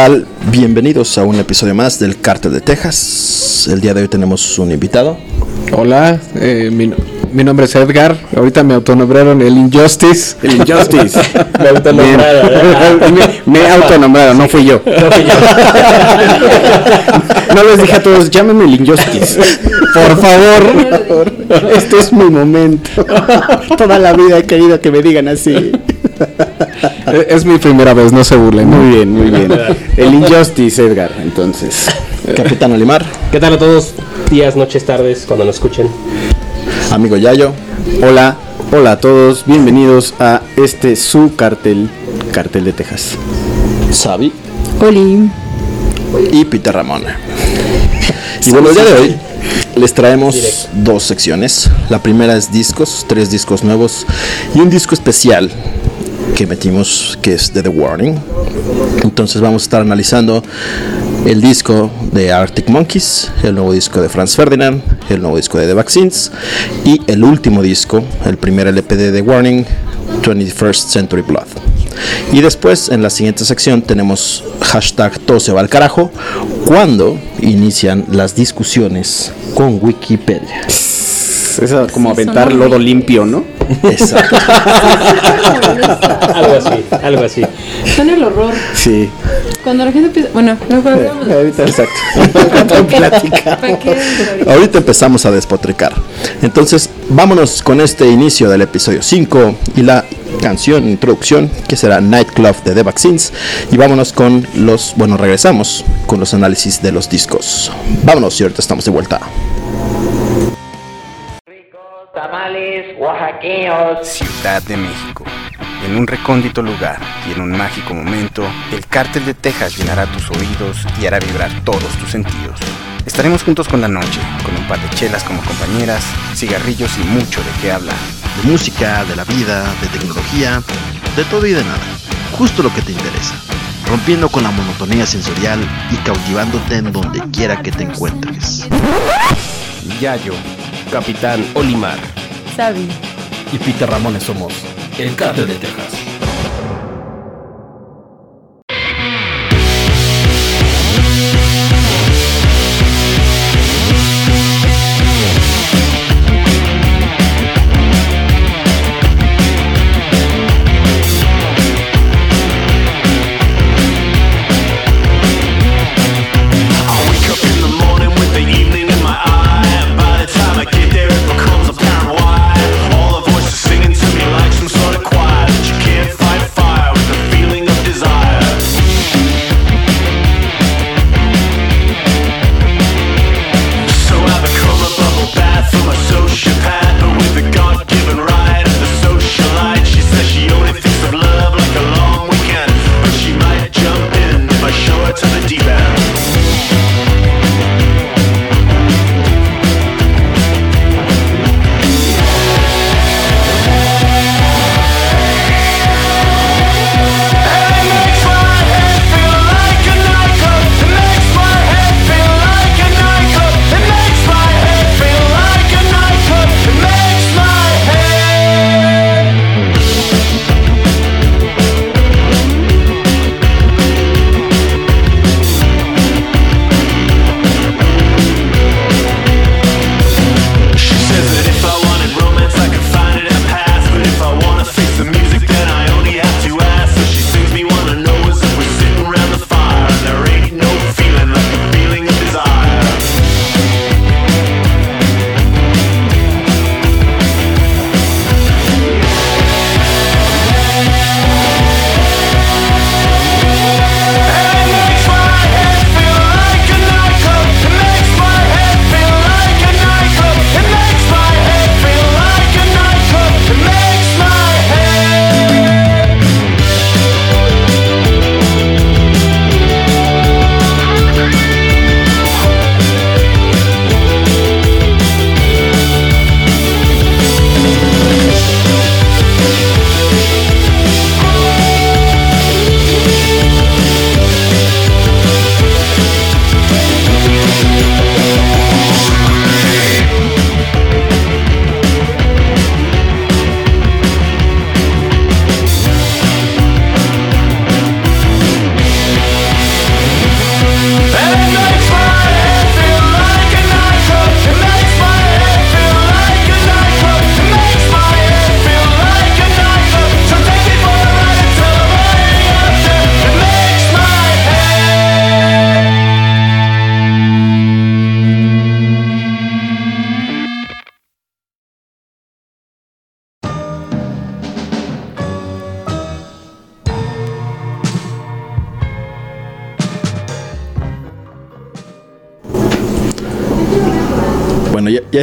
tal? Bienvenidos a un episodio más del Cártel de Texas. El día de hoy tenemos un invitado. Hola, eh, mi, mi nombre es Edgar. Ahorita me autonombraron el Injustice. El Injustice. me autonombraron. me, me autonombraron, no fui yo. No les dije a todos, llámenme el Injustice. Por favor, este es mi momento. Toda la vida he querido que me digan así. Eh, Es mi primera vez, no se burlen. Muy bien, muy bien. El Injustice, Edgar, entonces. Capitán Olimar, ¿Qué tal a todos? Días, noches, tardes, cuando nos escuchen. amigo Yayo, Hola, hola a todos, bienvenidos a este su cartel, Cartel de Texas. Sabi Oli. y Peter Ramón. Y bueno, el día de hoy les traemos dos secciones. La primera es discos, tres discos nuevos y un disco especial que metimos que es de The Warning. Entonces vamos a estar analizando el disco de Arctic Monkeys, el nuevo disco de Franz Ferdinand, el nuevo disco de The Vaccines y el último disco, el primer LP de The Warning, 21st Century Blood. Y después en la siguiente sección tenemos hashtag todo se va al carajo cuando inician las discusiones con Wikipedia. Es como aventar lodo limpio, ¿no? Exacto. Algo así, algo así. Son el horror. Sí. Cuando la gente empieza. Bueno, no podemos. Ahorita, exacto. ¿Para qué? Ahorita empezamos a despotricar. Entonces, vámonos con este inicio del episodio 5 y la canción, introducción, que será Nightclub de The Vaccines. Y vámonos con los, bueno, regresamos con los análisis de los discos. Vámonos y ahorita estamos de vuelta. Tamales oaxaqueños. Ciudad de México. En un recóndito lugar y en un mágico momento, el cártel de Texas llenará tus oídos y hará vibrar todos tus sentidos. Estaremos juntos con la noche, con un par de chelas como compañeras, cigarrillos y mucho de qué hablar. De música, de la vida, de tecnología, de todo y de nada. Justo lo que te interesa. Rompiendo con la monotonía sensorial y cautivándote en donde quiera que te encuentres. Yayo, Capitán Olimar. Sabi. y Peter Ramones somos el Cártel de Texas.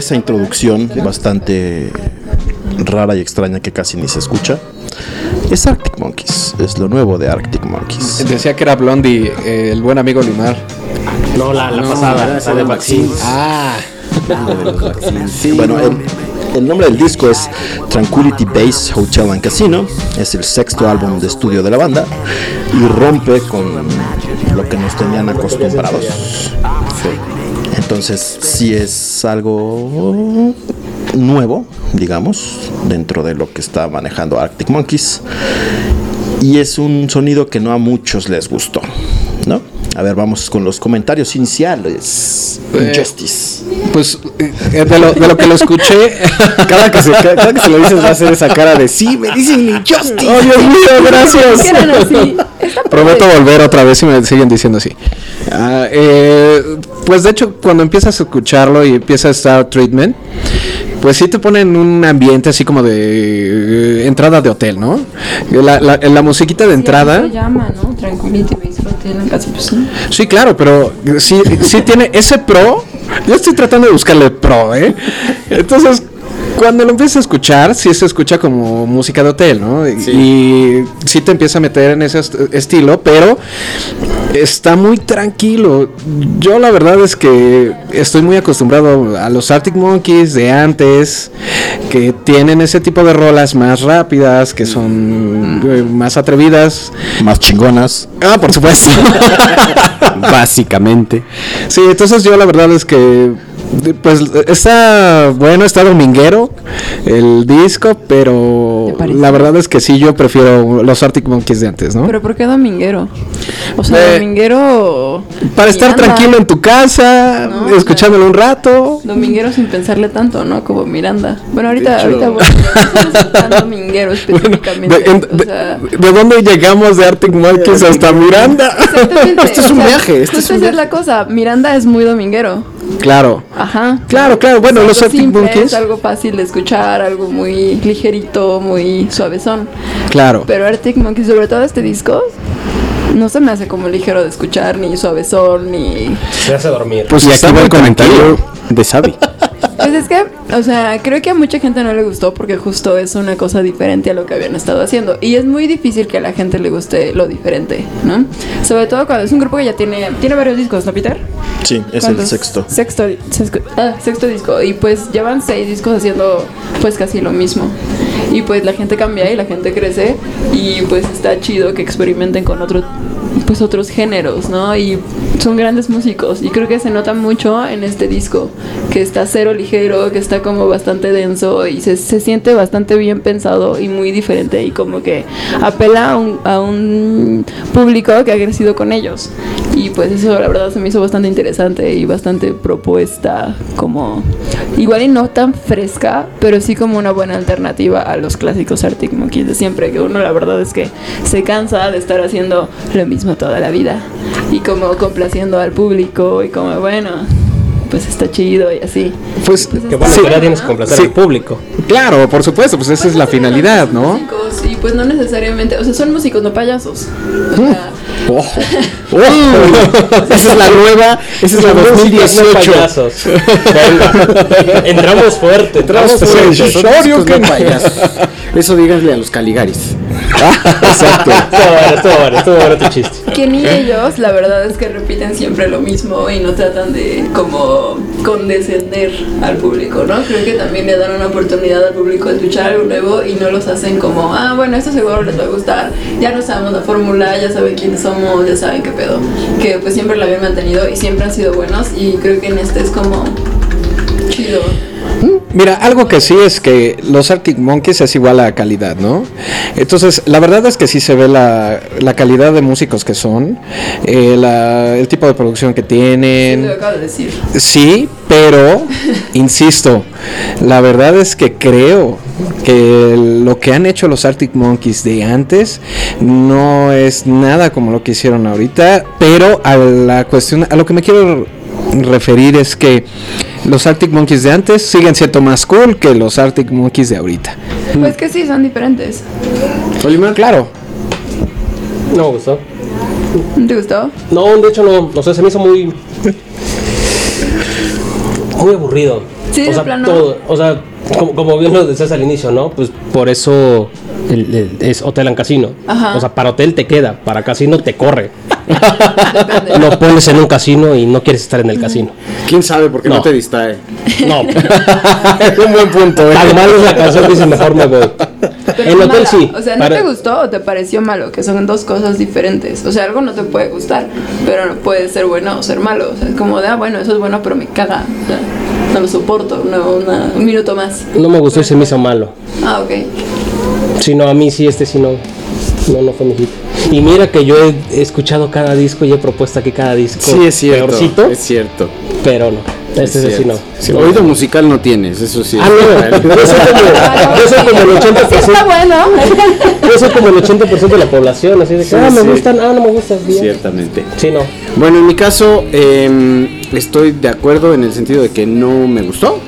Esa introducción bastante rara y extraña que casi ni se escucha. Es Arctic Monkeys, es lo nuevo de Arctic Monkeys. Decía que era Blondie, eh, el buen amigo Limar. No, la, la pasada, la de Vaccines. Ah, Bueno, el, el nombre del disco es Tranquility Base Hotel and Casino. Es el sexto álbum de estudio de la banda y rompe con lo que nos tenían acostumbrados. Entonces, sí es algo nuevo, digamos, dentro de lo que está manejando Arctic Monkeys. Y es un sonido que no a muchos les gustó, ¿no? A ver, vamos con los comentarios iniciales. Injustice. pues eh, de, lo, de lo que lo escuché, Cada que, se, cada que se lo dices va a hacer esa cara de sí, me dicen injustice. ¡Oh, Dios mío, gracias! Prometo volver otra vez y me siguen diciendo así. Ah, eh, pues de hecho, cuando empiezas a escucharlo y empieza a estar treatment, pues sí te pone en un ambiente así como de eh, entrada de hotel, ¿no? La, la, la musiquita de Sí, entrada. pues. Sí, claro, pero sí, sí tiene ese pro. Yo estoy tratando de buscarle pro, ¿eh? Entonces, cuando lo empiezas a escuchar, sí se escucha como música de hotel, ¿no? Y- Y sí te empieza a meter en ese est- estilo, pero está muy tranquilo. Yo la verdad es que estoy muy acostumbrado a los Arctic Monkeys de antes, que tienen ese tipo de rolas más rápidas, que son eh, más atrevidas. Más chingonas. Ah, por supuesto. Básicamente. Sí, entonces yo la verdad es que pues está bueno, está dominguero el disco, pero la verdad es que sí yo prefiero los Arctic Monkeys de antes, ¿no? Pero ¿por qué dominguero? O sea, dominguero... Para estar tranquilo en tu casa, No, escuchándolo un rato. Dominguero sin pensarle tanto, ¿no? Como Miranda. Bueno, ahorita, ahorita voy a dominguero específicamente. de, en- o de- sea, ¿de dónde llegamos de Arctic Monkeys hasta Miranda? exactamente, Este es o un sea, viaje, este un es la cosa. Miranda es muy dominguero. Claro. Ajá. Claro, claro. Bueno, los Arctic simple, Monkeys. Es algo fácil de escuchar, algo muy ligerito, muy suavezón. Claro. Pero Arctic Monkeys, sobre todo este disco, no se me hace como ligero de escuchar, ni suavezón, ni... Se hace dormir. Pues y aquí va el comentario tranquilo. de Xavi. Pues es que, o sea, creo que a mucha gente no le gustó porque justo es una cosa diferente a lo que habían estado haciendo. Y es muy difícil que a la gente le guste lo diferente, ¿no? Sobre todo cuando es un grupo que ya tiene, tiene varios discos, ¿no, Peter? Sí, es el sexto. Sexto, sexto, ah, sexto disco. Y pues llevan seis discos haciendo pues casi lo mismo. Y pues la gente cambia y la gente crece. Y pues está chido que experimenten con otro, pues otros géneros, ¿no? Y son grandes músicos. Y creo que se nota mucho en este disco. Que está cero ligero, que está como bastante denso. Y se, se siente bastante bien pensado y muy diferente. Y como que apela a un, a un público que ha crecido con ellos. Y pues eso la verdad se me hizo bastante interesante y bastante propuesta, como igual y no tan fresca, pero sí como una buena alternativa a los clásicos Arctic Monkeys de siempre, que uno la verdad es que se cansa de estar haciendo lo mismo toda la vida y como complaciendo al público y como bueno, pues está chido y así. Pues Que bueno, sí, que ya tienes que complacer Sí. al público. claro, por supuesto, pues esa Pues es la finalidad, ¿no? músicos Y pues no necesariamente, o sea, son músicos, no payasos. O sea, Ojo. esa es la nueva, esa es la Músicos, no 2018. payasos. Entramos fuerte, entramos fuerte. sí, Son Shoryuken. músicos, no payasos. Eso díganle a los Caligaris. Exacto. Estuvo bueno, estuvo bueno, estuvo bueno tu chiste. que ni ellos, la verdad es que repiten siempre lo mismo y no tratan de como condescender al público, ¿no? Creo que también le dan una oportunidad al público de escuchar algo nuevo y no los hacen como, ah, bueno, esto seguro les va a gustar, ya no sabemos la fórmula, ya saben quiénes somos, ya saben qué pedo. Que pues siempre la habían mantenido y siempre han sido buenos y creo que en este es como chido. Mira, algo que sí es que los Arctic Monkeys es igual a calidad, ¿no? Entonces, la verdad es que sí se ve la, la calidad de músicos que son, eh, la- el tipo de producción que Lo tienen. acabo de decir. Sí, pero, insisto, la verdad es que creo que lo que han hecho los Arctic Monkeys de antes no es nada como lo que hicieron ahorita, pero a la cuestión, a lo que me quiero referir es que los Arctic Monkeys de antes siguen siendo más cool que los Arctic Monkeys de ahorita. Pues que sí, son diferentes. Olimar, claro. No me gustó. ¿Te gustó? No, de hecho no. O sea, se me hizo muy. Muy aburrido. Sí, o sea, plano. todo. O sea, como, como bien lo decías al inicio, ¿no? Pues por eso el- el- es hotel en casino. Ajá. O sea, para hotel te queda, para casino te corre. Lo pones en un casino y no quieres estar en el casino. ¿Quién sabe? Porque no, No. te distrae. No, es un buen punto, ¿eh? tan mal es la canción que dice mejor me voy. Pero En hotel mala. sí. O sea, ¿no para- te gustó o te pareció malo? Que son dos cosas diferentes. O sea, algo no te puede gustar, pero no puede ser bueno o ser malo. O sea, es como de, ah, bueno, eso es bueno, pero me caga. O sea, no lo soporto, no, una- un minuto más. No me gustó y se me hizo malo. Ah, ok. Si no, a mí sí, este sí no. No, no fue mi hit. Y mira que yo he, escuchado cada disco y he propuesto aquí cada disco. Sí, es cierto. Peorcito, Es cierto. pero no. Este es sí, sí no. Sí, Oído musical no tienes, eso sí. Ah, no. Yo soy como, yo soy como el 80%. Sí está bueno. Yo soy como el 80% de la población, así de que, Sí, ah, me sí. gustan, ah, no me gustan. bien. Ciertamente. Sí, no. Bueno, en mi caso, eh, estoy de acuerdo en el sentido de que no me gustó.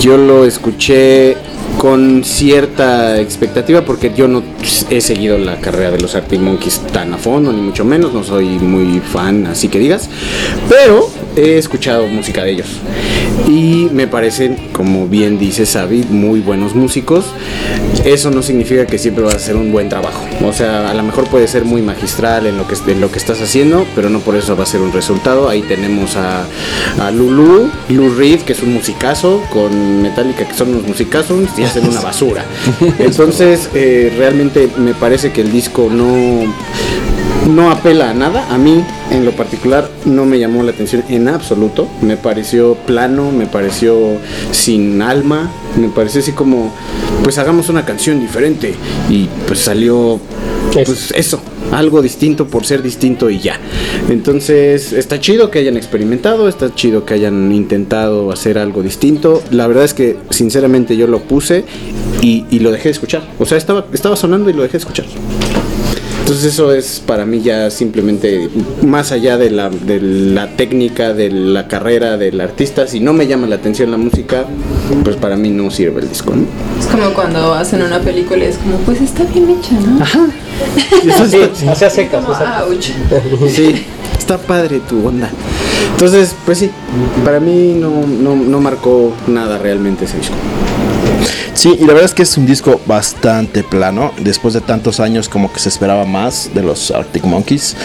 Yo lo escuché con cierta expectativa porque yo no he seguido la carrera de los Arctic Monkeys tan a fondo, ni mucho menos, no soy muy fan, así que digas, pero he escuchado música de ellos y me parecen, como bien dice Xavi, muy buenos músicos. Eso no significa que siempre va a ser un buen trabajo. O sea, a lo mejor puede ser muy magistral en lo que, en lo que estás haciendo, pero no por eso va a ser un resultado. Ahí tenemos a, a Lulu, Lou Reed, que es un musicazo, con Metallica, que son unos musicazos, y hacen una basura. Entonces, eh, realmente me parece que el disco no no apela a nada. A mí, en lo particular, no me llamó la atención en absoluto. Me pareció plano, me pareció sin alma, me pareció así como, pues hagamos una canción diferente. Y pues salió, pues eso, algo distinto por ser distinto y ya. Entonces, está chido que hayan experimentado, está chido que hayan intentado hacer algo distinto. La verdad es que, sinceramente, yo lo puse y, y lo dejé de escuchar. O sea, estaba, estaba sonando y lo dejé de escuchar. Entonces eso es para mí ya simplemente más allá de la, de la técnica, de la carrera del artista, si no me llama la atención la música, pues para mí no sirve el disco. ¿no? Es como cuando hacen una película y es como, pues está bien hecha, ¿no? Ajá. Sí, hacia secas. Como. Sí, está padre tu onda. Entonces, pues sí, para mí no, no, no marcó nada realmente ese disco. Sí, y la verdad es que es un disco bastante plano. Después de tantos años, como que se esperaba más de los Arctic Monkeys.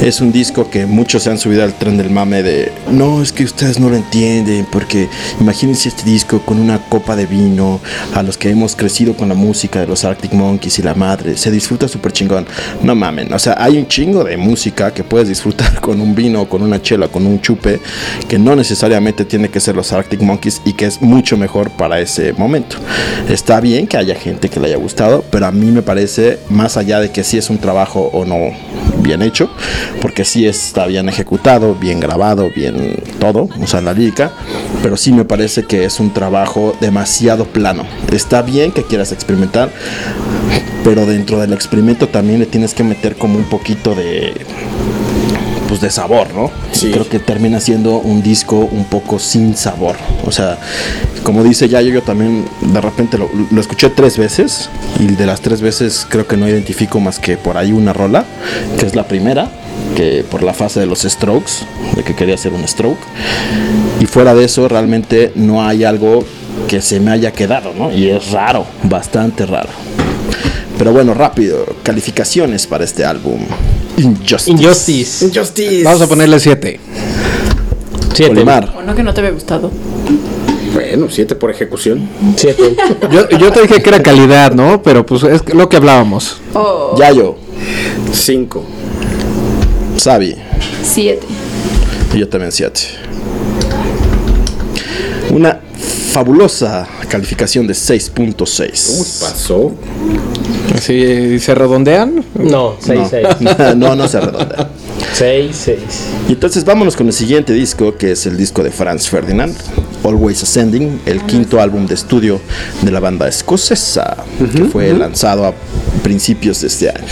Es un disco que muchos se han subido al tren del mame de no, es que ustedes no lo entienden, porque imagínense este disco con una copa de vino, a los que hemos crecido con la música de los Arctic Monkeys y la madre, se disfruta súper chingón. No mamen, o sea, hay un chingo de música que puedes disfrutar con un vino, con una chela, con un chupe, que no necesariamente tiene que ser los Arctic Monkeys y que es mucho mejor para ese momento. Está bien que haya gente que le haya gustado, pero a mí me parece, más allá de que si es un trabajo o no bien hecho, porque sí está bien ejecutado, bien grabado, bien todo, o sea, la lírica, pero sí me parece que es un trabajo demasiado plano. Está bien que quieras experimentar, pero dentro del experimento también le tienes que meter como un poquito de pues de sabor, ¿no? Sí. Creo que termina siendo un disco un poco sin sabor. O sea, como dice Yayo, yo también de repente lo, lo escuché tres veces y de las tres veces creo que no identifico más que por ahí una rola, que es la primera, que por la fase de los strokes, de que quería hacer un stroke. Y fuera de eso, realmente no hay algo que se me haya quedado, ¿no? Y es raro, bastante raro. Pero bueno, rápido, calificaciones para este álbum. Injustice. Injustice. Injustice. Vamos a ponerle 7. Siete. Olimar. O no que no te había gustado. Bueno, siete por ejecución. Siete. Yo, yo te dije que era calidad, ¿no? Pero pues es lo que hablábamos. O Yayo, Cinco. Sabi. siete. Y yo también 7. Una fabulosa calificación de Uy, 6.6. pasó. Si se redondean, No, seis, seis. No, no, no se redondea. Seis, seis. Y entonces vámonos con el siguiente disco, que es el disco de Franz Ferdinand, Always Ascending, el quinto álbum de estudio de la banda escocesa, que fue lanzado a principios de este año.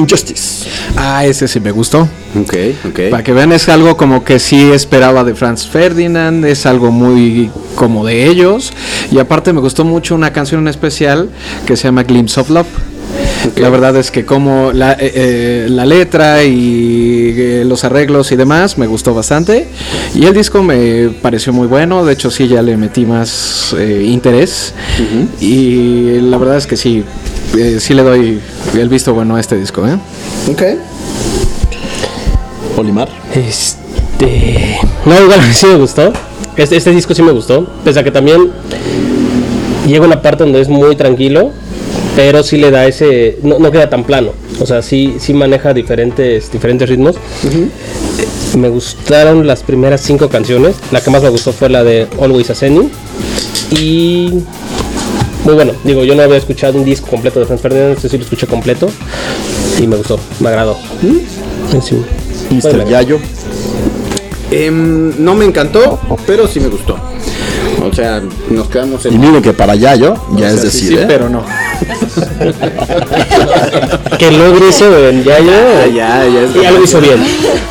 Injustice. ah, ese sí me gustó. Ok, ok. Para que vean, es algo como que sí esperaba de Franz Ferdinand, es algo muy como de ellos. Y aparte me gustó mucho una canción en especial que se llama Glimpse of Love. La verdad es que como la, eh, eh, la letra y eh, los arreglos y demás me gustó bastante. Y el disco me pareció muy bueno. De hecho, sí, ya le metí más interés. Y la verdad es que sí, eh, sí le doy el visto bueno a este disco. ¿eh? Ok. Olimar. Este. No, igual sí me gustó. Este, este disco sí me gustó. Pese a que también llega una parte donde es muy tranquilo, pero sí le da ese. No, no queda tan plano. O sea, sí, sí maneja diferentes, diferentes ritmos. Me gustaron las primeras cinco canciones. La que más me gustó fue la de Always Ascending. Y. Muy bueno, digo, yo no había escuchado un disco completo de Franz Ferdinand, este sí lo escuché completo y me gustó, me agradó. Sí. Mr. Bueno, Yayo. Em, no me encantó, pero sí me gustó. O sea, nos quedamos Y en. miren que para Yayo ya O es sea, sí, decir, sí, ¿eh? pero no. que logre eso en Yayo Ah, ya, ya es y algo hizo bien.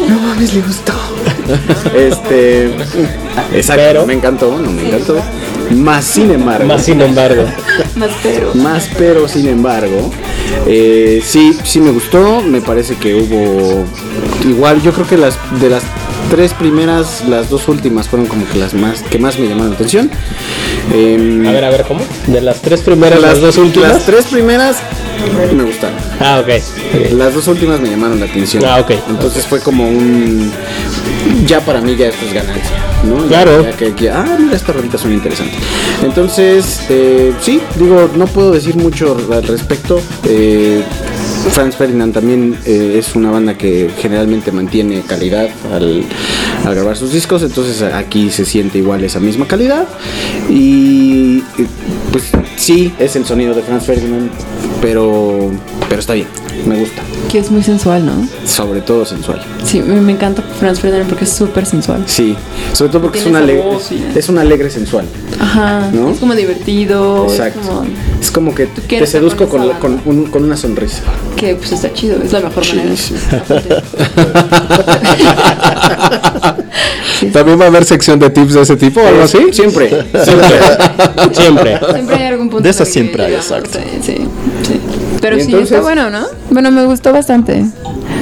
No mames, le gustó. este. Exacto, Pero- me encantó, no me encantó. Más sin embargo. Más sin embargo. Más pero. Más pero sin embargo, eh, sí, sí me gustó, me parece que hubo igual, yo creo que las de las tres primeras, las dos últimas fueron como que las más que más me llamaron la atención. Em, A ver, a ver, ¿cómo? De las tres primeras, las, dos últimas. Las tres primeras me gustaron. Ah, ok. ok. Las dos últimas me llamaron la atención. Ah, ok. Entonces fue como un. Ya para mí ya esto es ganancia, ¿no? Ya- Claro. ya que, que- ah, mira, estas rolitas son interesantes. Entonces, eh, sí, digo, no puedo decir mucho al respecto. Eh, Franz Ferdinand también eh, es una banda que generalmente mantiene calidad al, al grabar sus discos, entonces aquí se siente igual esa misma calidad. Y eh, pues sí, es el sonido de Franz Ferdinand, pero, pero está bien, me gusta, Que es muy sensual, ¿no? sobre todo sensual. Sí, me, encanta Franz Ferdinand porque es súper sensual. Sí, sobre todo porque es Tiene un, esa alegre, voz es un alegre sensual. Ajá. ¿No? Es como divertido. Exacto. Es como Es como que te, seduzco con, con esa con, un- con una sonrisa. que pues está chido. Es la mejor manera. Sí, Sí. ¿También va a haber sección de tips de ese tipo o algo así? Siempre. Siempre. Siempre hay algún punto. De esas siempre hay, exacto. Sí, sí. Pero sí, entonces- está bueno, ¿no? Bueno, me gustó bastante.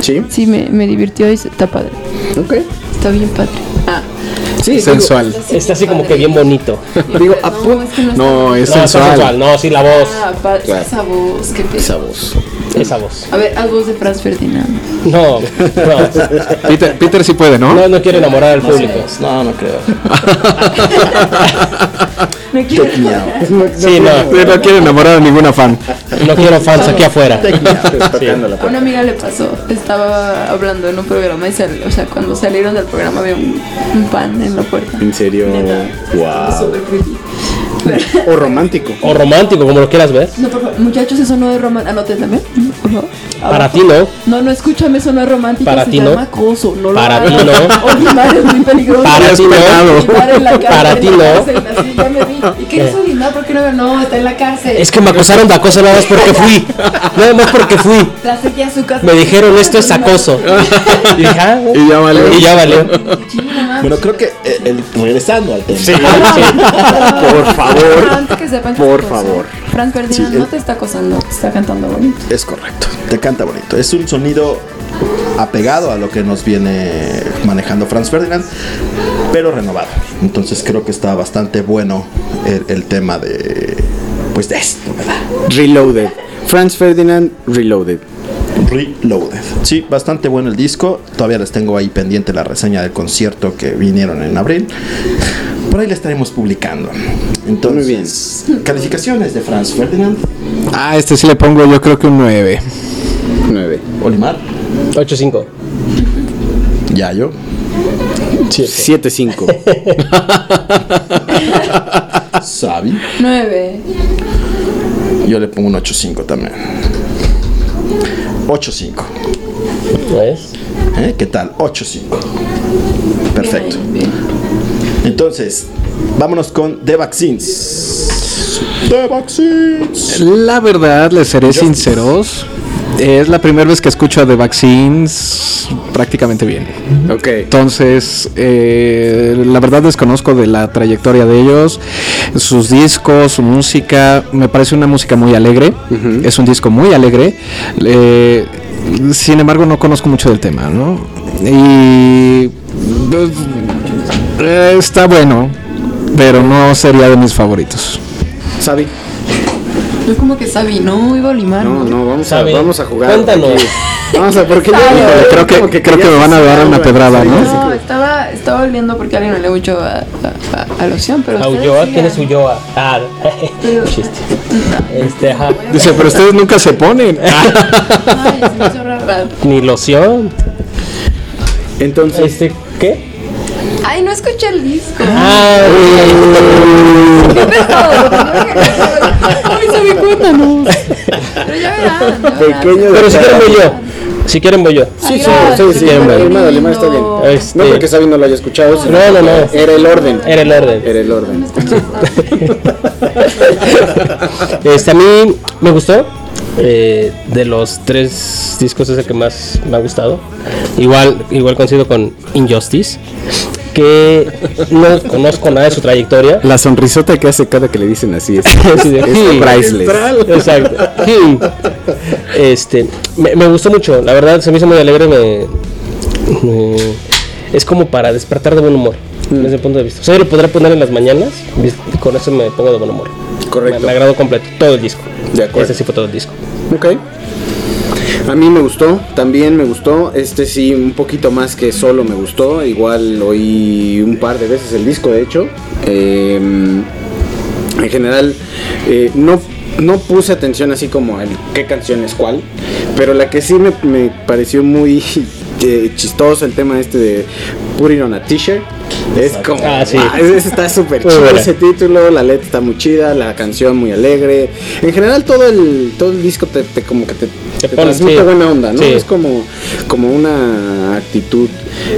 Sí, Sí, me, me divirtió y está padre. ok. Está bien padre. Sí, digo- Sensual. Está así como que bien bonito. Digo, no, apu- es que no, No, es sensual. sensual. No, sí, la voz. Ah, Claro. esa voz, qué pedo. esa voz. Esa voz. A ver, haz voz de Franz Ferdinand. No, no. Peter, Peter sí puede, ¿no? No, no quiere enamorar al público. No, no creo. No quiero. Sí, no. Usted no quiere enamorar a ninguna fan. No quiero fans aquí afuera. La A una amiga le pasó, estaba hablando en un programa y sal- o sea, cuando salieron del programa había un, un fan en la puerta. En serio, wow. O romántico. O romántico, como lo quieras ver. No, por favor, muchachos, eso no es romántico. Anoten también. Para Abajo. ti no. No, no, escúchame, eso no es romántico. Para se ti no. llama acoso. No lo Para ti no. Olimar es muy peligroso. Para ti no. Olimar en la cárcel, Para ti no. así, ya me vi. ¿Y qué es Olimar? ¿Por qué no? No, está en la cárcel. Es que me acusaron de acoso nada más porque fui. Nada más porque fui. La seguí a su casa. Me dijeron esto es acoso. Ah. Y ya valió. Y ya valió. Sí. Bueno, creo que eh, el- regresando al tema. Por favor. Antes que sepan que Por se acosa. favor. Franz Ferdinand Sí, no te está acosando, te está cantando bonito. Es correcto, te canta bonito. Es un sonido apegado a lo que nos viene manejando Franz Ferdinand, pero renovado. Entonces creo que está bastante bueno el, el tema de pues de esto, ¿verdad? Reloaded. Franz Ferdinand Reloaded. Reloaded. Sí, bastante bueno el disco. Todavía les tengo ahí pendiente la reseña del concierto que vinieron en abril. Por ahí la estaremos publicando. Entonces, calificaciones de Franz Ferdinand. Ah, este sí le pongo yo creo que un 9. 9. Olimar, 8-5. Yayo, 7-5. Sabi. Nueve. Yo le pongo un 8.5 también. 8.5. ¿Ves? ¿Eh? ¿Qué tal? 8.5. Perfecto. Entonces, vámonos con The Vaccines. The Vaccines. La verdad, les seré sinceros. Es la primera vez que escucho a The Vaccines prácticamente bien. Ok. Entonces, eh, la verdad desconozco de la trayectoria de ellos, sus discos, su música. Me parece una música muy alegre. Es un disco muy alegre. Eh, sin embargo, no conozco mucho del tema, ¿no? Y eh, está bueno, pero no sería de mis favoritos. Sabi. Yo como que sabí, no iba a limar. No, no, vamos a, Sabi, vamos a jugar. cuéntanos. aquí. Vamos a, porque yo Sabi. Creo que- creo que me van a dar una pedrada, ¿no? No, estaba, estaba oliendo porque alguien no le mucho a, a, a, a loción, pero. A ustedes Ulloa. ¿quién es Ulloa? Ah, chiste. Este, ajá. Dice, pero ustedes nunca se ponen. Ay, se me hizo rara. Ni loción. Entonces, Este, ¿qué? Ay, no escuché el disco. Ah, ¿Qué pedo? Ay, se me cuenta, no. Pero ya verán. pero si quieren voy yo. Si quieren voy yo. Sí, sí, sí, sí. Limado, limado está bien. Este- No porque Sabi no lo haya escuchado, sino No, no, no. Era el orden. Era el orden. Era el orden. Este, a mí me gustó. eh, de los tres discos es el que más me ha gustado. Igual, igual coincido con Injustice. Que no conozco nada de su trayectoria. La sonrisota que hace cada que le dicen así es, Así de, es "Hmm". priceless. Exacto. Hmm. Este, me, me gustó mucho, la verdad se me hizo muy alegre, me, me- es como para despertar de buen humor, desde el punto de vista. O sea, yo lo podré poner en las mañanas, con eso me pongo de buen humor. Correcto. Me, me agradó completo, todo el disco. De acuerdo. Este sí fue todo el disco. Ok. A mí me gustó, también me gustó. Este sí, un poquito más que solo me gustó. Igual oí un par de veces el disco, de hecho. Eh, en general, eh, no, no puse atención así como en qué canción es cuál. Pero la que sí me, me pareció muy eh, el tema este de Putting on a T-shirt. Es como. Ah, sí. está súper chido ese título, la letra está muy chida, la canción muy alegre. En general todo el todo el disco te, te como que te, transmite buena onda, ¿no? Es como como una actitud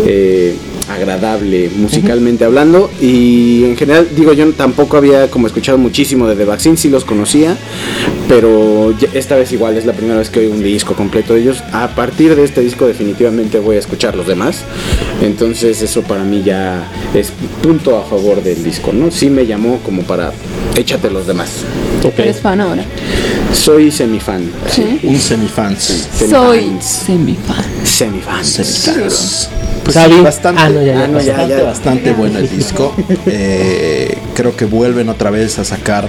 eh, agradable musicalmente hablando y en general digo yo tampoco había como escuchado muchísimo de The Vaccine, sí los conocía, pero esta vez igual es la primera vez que oigo un disco completo de ellos. A partir de este disco definitivamente voy a escuchar los demás. Entonces eso para mí ya es punto a favor del disco, ¿no? Sí me llamó como para échate los demás. Eres fan ahora. Soy semifan. Sí. Un semifans. Soy Semifans. semifan. Semifan. Semifans. Pues Sabi. bastante, Ah, no, ya, ya. Ah, no, ya, bastante, bastante bueno el disco. Eh, creo que vuelven otra vez a sacar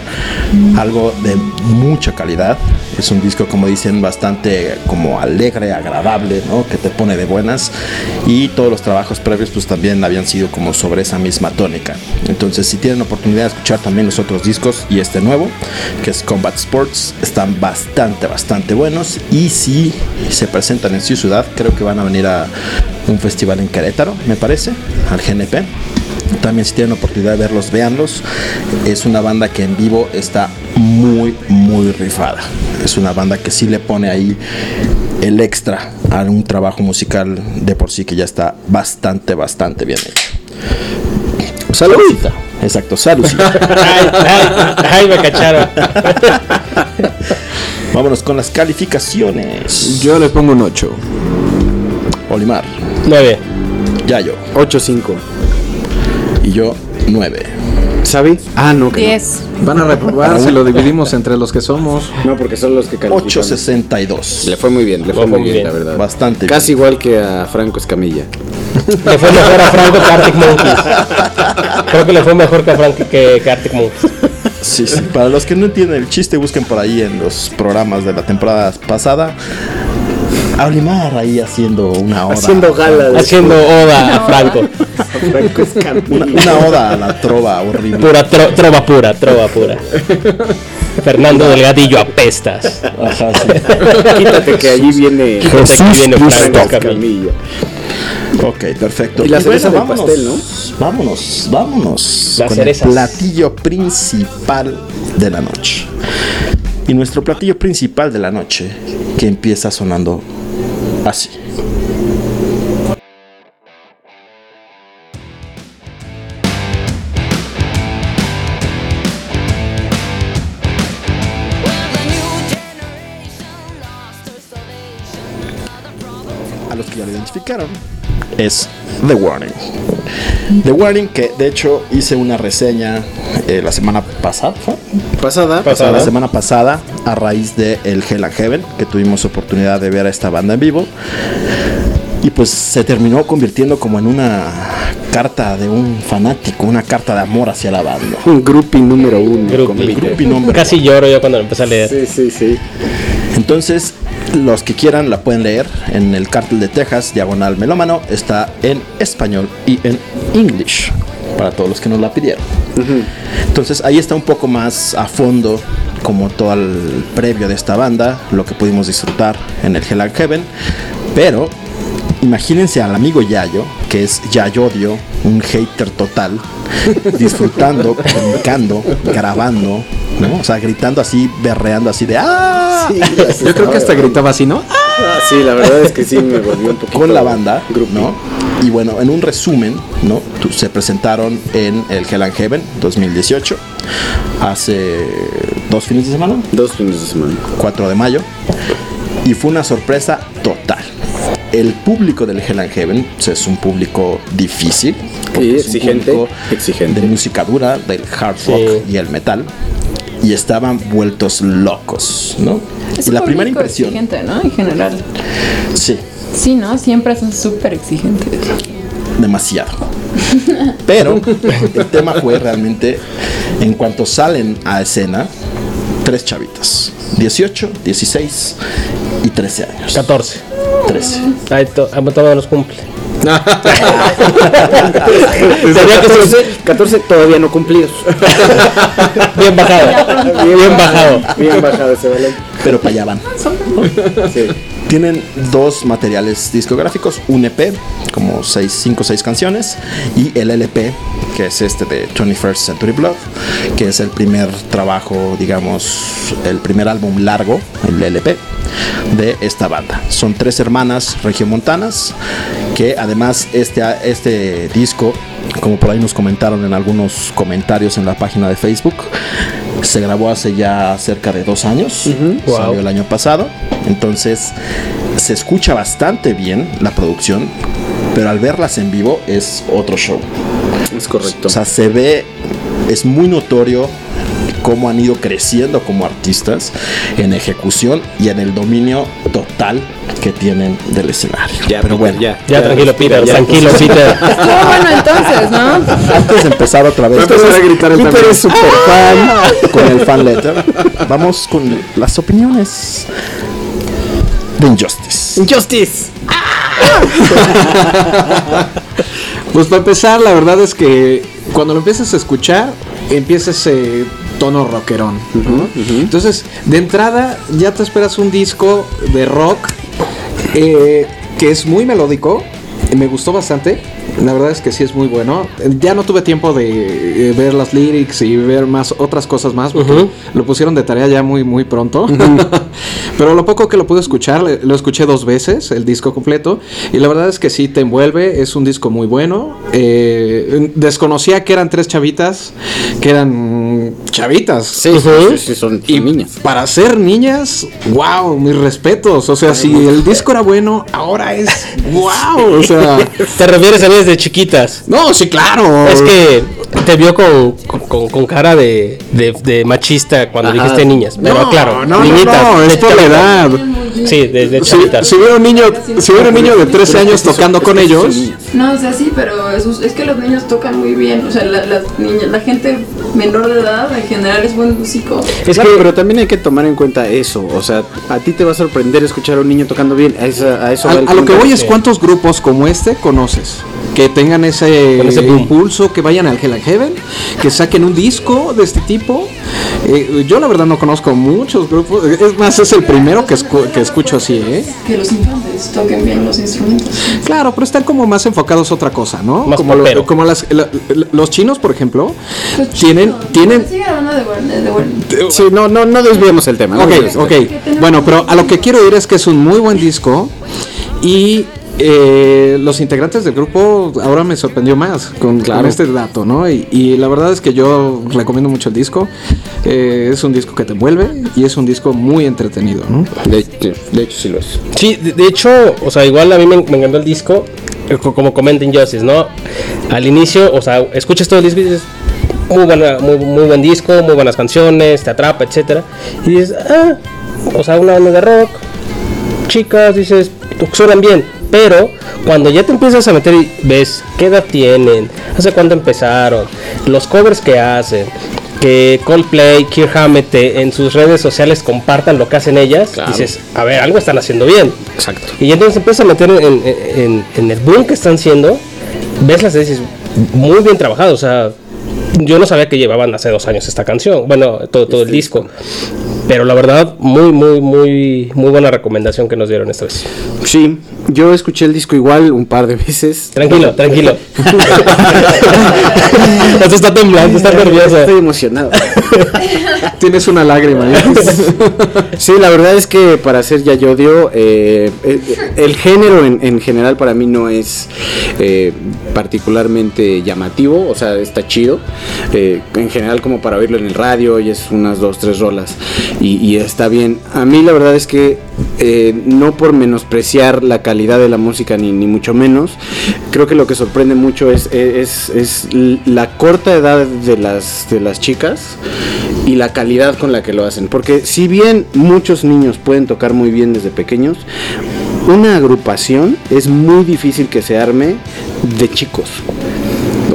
algo de mucha calidad. Es un disco, como dicen, bastante como alegre, agradable, ¿no? Que te pone de buenas. Y todos los trabajos previos, pues también habían sido como sobre esa misma tónica. Entonces, si tienen oportunidad de escuchar también los otros discos y este nuevo, que es Combat Sports, están bastante, bastante buenos. Y si se presentan en su ciudad, creo que van a venir a un festival en Querétaro, me parece, al GNP. También si tienen oportunidad de verlos, véanlos. Es una banda que en vivo está muy, muy rifada. Es una banda que sí le pone ahí el extra a un trabajo musical de por sí que ya está bastante, bastante bien hecho. Salud. Exacto, salud. Ay, ay, ay, me cacharon. Vámonos con las calificaciones. Yo le pongo un 8. Olimar, Nueve. Yayo 8-5. y yo 9. ¿Sabi? Ah, no, que no. 10. Van a reprobar si lo dividimos entre los que somos. No, porque son los que califican. 862. Le fue muy bien, le fue muy bien, la verdad. Bastante Casi igual que a Franco Escamilla. Le fue mejor a Franco que a Arctic Monkeys. Creo que le fue mejor que a Franco que, que Arctic Monkeys. Sí, sí. Para los que no entienden el chiste, busquen por ahí en los programas de la temporada pasada. A Olimar ahí haciendo una oda. Haciendo gala Haciendo oda a Franco. Franco Escamilla. Una, una oda a la trova horrible. Pura tro- trova pura, trova pura. Fernando Delgadillo apestas. Ajá, sí. Quítate que allí viene Quítate que viene Franco Escamilla. Ok, perfecto. Y la cereza del vámonos, pastel, ¿no? Vámonos, vámonos. Las con cerezas. el platillo principal de la noche. Y nuestro platillo principal de la noche, que empieza sonando así. los que ya lo identificaron, es The Warning. The Warning, que de hecho hice una reseña eh, la semana pasada, ¿fue? Pasada. Pasada. la semana pasada a raíz de el Hell and Heaven, que tuvimos oportunidad de ver a esta banda en vivo. Y pues se terminó convirtiendo como en una carta de un fanático, una carta de amor hacia la banda. Un groupie número uno. Groupie. compite. Groupie nombre. Casi lloro yo cuando lo empecé a leer. Sí, sí, sí. Entonces, los que quieran la pueden leer en el Cártel de Texas, diagonal melómano, está en español y en English, para todos los que nos la pidieron. Entonces, ahí está un poco más a fondo, como todo el previo de esta banda, lo que pudimos disfrutar en el Hell and Heaven, pero imagínense al amigo Yayo, que es Yayodio, un hater total, disfrutando, brincando, grabando, ¿no? O sea, gritando así, berreando así de ¡Ah! Yo creo que hasta gritaba así, ¿no? Ah, sí, la verdad es que sí me volvió un poquito. con la banda, groupie. ¿no? Y bueno, en un resumen, ¿no? Se presentaron en el Hell and Heaven 2018, hace dos fines de semana, Dos fines de semana. 4 de mayo, y fue una sorpresa total. El público del Hell and Heaven es un público difícil, porque Sí, es un exigente, público exigente. de música dura, del hard rock y el metal, y estaban vueltos locos, ¿no? Es y un la primera impresión, exigente, ¿no? En general. sí, Sí, ¿no? Siempre son súper exigentes. demasiado. Pero el tema fue realmente, en cuanto salen a escena, tres chavitas, 18, 16 y 13 años. 14. 13. Ahí to- ah, todavía nos cumple. Tenía 14, 14 todavía no cumplidos. Bien bajado. Bien bajado. Bien bajado ese balón. Pero para allá van. Sí. Tienen dos materiales discográficos, un EP, como 5 o 6 canciones, y el LP, que es este de 21st Century Blood, que es el primer trabajo, digamos, el primer álbum largo, el LP, de esta banda. Son tres hermanas regiomontanas, que además este, este disco, como por ahí nos comentaron en algunos comentarios en la página de Facebook, se grabó hace ya cerca de dos años, Wow. salió el año pasado, entonces se escucha bastante bien la producción, pero al verlas en vivo es otro show. Es correcto. O sea, se ve, es muy notorio cómo han ido creciendo como artistas en ejecución y en el dominio total que tienen del escenario. ya, pero Peter, bueno, ya. Ya, tranquilo, Peter. ya. Tranquilo, Peter. Estuvo bueno entonces, ¿no? antes de empezar otra vez, Va a empezar a gritar el Peter es super fan con el fan letter. Vamos con las opiniones de Injustice. Injustice. Pues para empezar, la verdad es que cuando lo empiezas a escuchar, empieza ese tono rockerón. ¿no? Entonces, de entrada, ya te esperas un disco de rock eh, que es muy melódico. Me gustó bastante. La verdad es que sí es muy bueno. Ya no tuve tiempo de eh, ver las lyrics y ver más otras cosas más. Porque lo pusieron de tarea ya muy, muy pronto. Pero lo poco que lo pude escuchar, lo escuché dos veces, el disco completo. Y la verdad es que sí te envuelve. Es un disco muy bueno. Eh, desconocía que eran tres chavitas. Que eran chavitas. Sí, sí, sí, sí, son, son Y niñas. para ser niñas, wow, mis respetos. O sea, si el disco era bueno, ahora es wow. O sea, Te refieres a mí desde chiquitas. no, sí, claro. Es que te vio con, con, cara de, de, de machista cuando Ajá. dijiste niñas. Pero no, claro, no, no, niñitas. no, es por la edad. Sí, de, de Si, hubiera un niño, si hubiera un niño de 13 años tocando con ellos, No, o sea, sí, pero es, es que los niños tocan muy bien. O sea, la, las niñas, la gente menor de edad en general es buen músico. Es que, pero también hay que tomar en cuenta eso. O sea, a ti te va a sorprender escuchar a un niño tocando bien. A, esa- a eso a, a lo que voy es cuántos grupos como este conoces. Que tengan ese, impulso, que vayan al Hell Heaven, que saquen un disco de este tipo. Eh, yo la verdad no conozco muchos grupos. Es más, es el primero que, escu- que escucho así, ¿eh? Que los infantes toquen bien los instrumentos. Claro, pero están como más enfocados a otra cosa, ¿no? Más como lo- como las, la- los chinos, por ejemplo, tienen, tienen, Sigue hablando de. Sí, no, no, no desviemos el tema. no Ok, ok. Bueno, pero a lo que quiero ir es que es un muy buen disco y eh, los integrantes del grupo ahora me sorprendió más con, con Claro. este dato, ¿no? Y, y la verdad es que yo recomiendo mucho el disco. Eh, es un disco que te envuelve y es un disco muy entretenido, ¿no? De, de- de hecho, sí lo es. Sí, de, de hecho, o sea, igual a mí me, me encantó el disco, eh, co- como comenta Injustice, ¿no? Al inicio, o sea, escuchas todo el disco y dices, muy, buena, muy, muy buen disco, muy buenas canciones, te atrapa, etcétera. Y dices, ah, o sea, una banda de rock, chicas, dices, suenan bien. Pero cuando ya te empiezas a meter y ves qué edad tienen, hace cuánto empezaron, los covers que hacen, que Coldplay, Kirk Hammett te- en sus redes sociales compartan lo que hacen ellas, Claro. dices, a ver, algo están haciendo bien. Exacto. Y entonces empiezas a meter en, en- en el boom que están haciendo, ves las dices, muy bien trabajado, o sea, yo no sabía que llevaban hace dos años esta canción, bueno, todo, todo el disco. Pero la verdad, muy, muy, muy, muy buena recomendación que nos dieron esta vez. Sí, yo escuché el disco igual un par de veces. Tranquilo, tranquilo. Esto está temblando, está nervioso. Estoy emocionado. Tienes una lágrima. ¿eh? Sí, la verdad es que para hacer Yayodio, eh, el, el género en, en general para mí no es eh, particularmente llamativo, o sea, está chido. eh, en general como para oírlo en el radio, y es unas dos, tres rolas y, está bien. A mí la verdad es que eh, no por menospreciar la calidad de la música ni, ni mucho menos, creo que lo que sorprende mucho es, es, es la corta edad de las, de las chicas y la calidad con la que lo hacen. Porque si bien muchos niños pueden tocar muy bien desde pequeños, una agrupación es muy difícil que se arme de chicos.